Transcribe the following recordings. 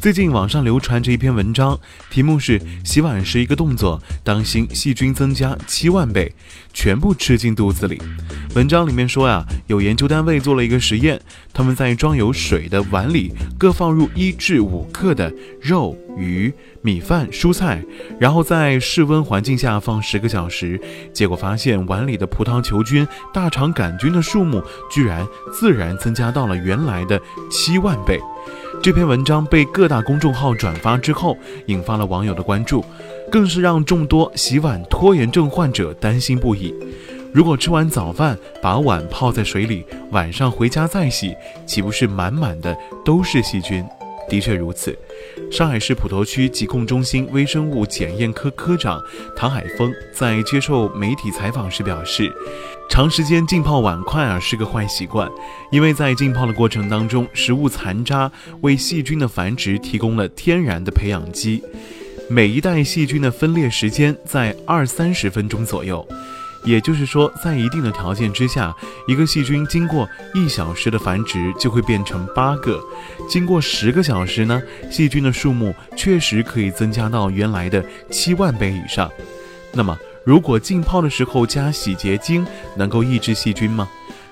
最近网上流传着一篇文章，题目是“洗碗时一个动作，当心细菌增加七万倍，全部吃进肚子里”。文章里面说呀，有研究单位做了一个实验，他们在装有水的碗里各放入一至五克的肉、鱼、米饭、蔬菜，然后在室温环境下放十个小时，结果发现碗里的葡萄球菌、大肠杆菌的数目居然自然增加到了原来的七万倍。这篇文章被各大公众号转发之后，引发了网友的关注，更是让众多洗碗拖延症患者担心不已。如果吃完早饭把碗泡在水里，晚上回家再洗，岂不是满满的都是细菌？的确如此。上海市普陀区疾控中心微生物检验科科长唐海峰在接受媒体采访时表示，长时间浸泡碗筷啊是个坏习惯，因为在浸泡的过程当中，食物残渣为细菌的繁殖提供了天然的培养基，每一代细菌的分裂时间在二三十分钟左右。也就是说，在一定的条件之下，一个细菌经过一小时的繁殖就会变成八个。经过十个小时呢，细菌的数目确实可以增加到原来的七万倍以上。那么，如果浸泡的时候加洗洁精，能够抑制细菌吗？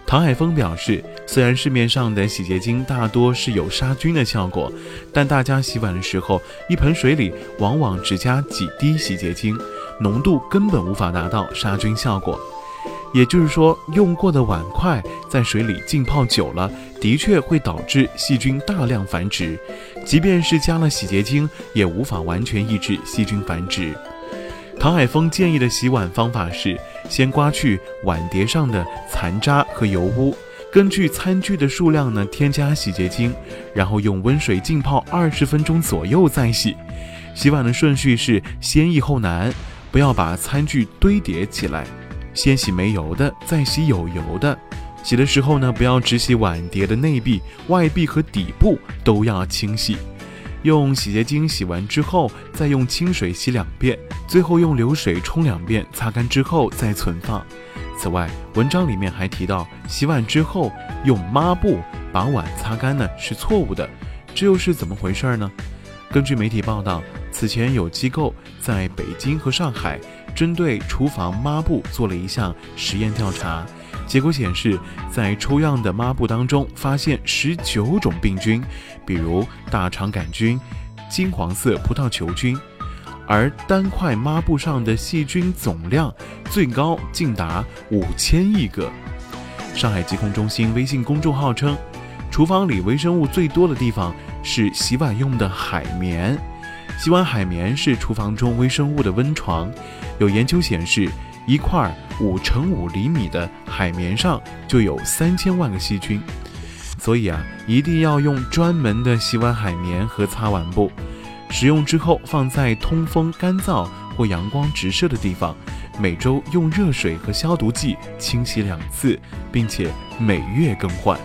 唐海峰表示，虽然市面上的洗洁精大多是有杀菌的效果，但大家洗碗的时候，一盆水里往往只加几滴洗洁精。浓度根本无法达到杀菌效果，也就是说，用过的碗筷在水里浸泡久了，的确会导致细菌大量繁殖。即便是加了洗洁精，也无法完全抑制细菌繁殖。唐海峰建议的洗碗方法是：先刮去碗碟上的残渣和油污，根据餐具的数量呢，添加洗洁精，然后用温水浸泡二十分钟左右再洗。洗碗的顺序是先易后难。不要把餐具堆叠起来，先洗没油的，再洗有油的。洗的时候呢，不要只洗碗碟的内壁、外壁和底部都要清洗。用洗洁精洗完之后，再用清水洗两遍，最后用流水冲两遍，擦干之后再存放。此外，文章里面还提到，洗碗之后用抹布把碗擦干呢是错误的，这又是怎么回事呢？根据媒体报道。此前有机构在北京和上海针对厨房抹布做了一项实验调查，结果显示，在抽样的抹布当中发现十九种病菌，比如大肠杆菌、金黄色葡萄球菌，而单块抹布上的细菌总量最高竟达五千亿个。上海疾控中心微信公众号称，厨房里微生物最多的地方是洗碗用的海绵。洗碗海绵是厨房中微生物的温床，有研究显示，一块五乘五厘米的海绵上就有三千万个细菌，所以啊，一定要用专门的洗碗海绵和擦碗布，使用之后放在通风、干燥或阳光直射的地方，每周用热水和消毒剂清洗两次，并且每月更换。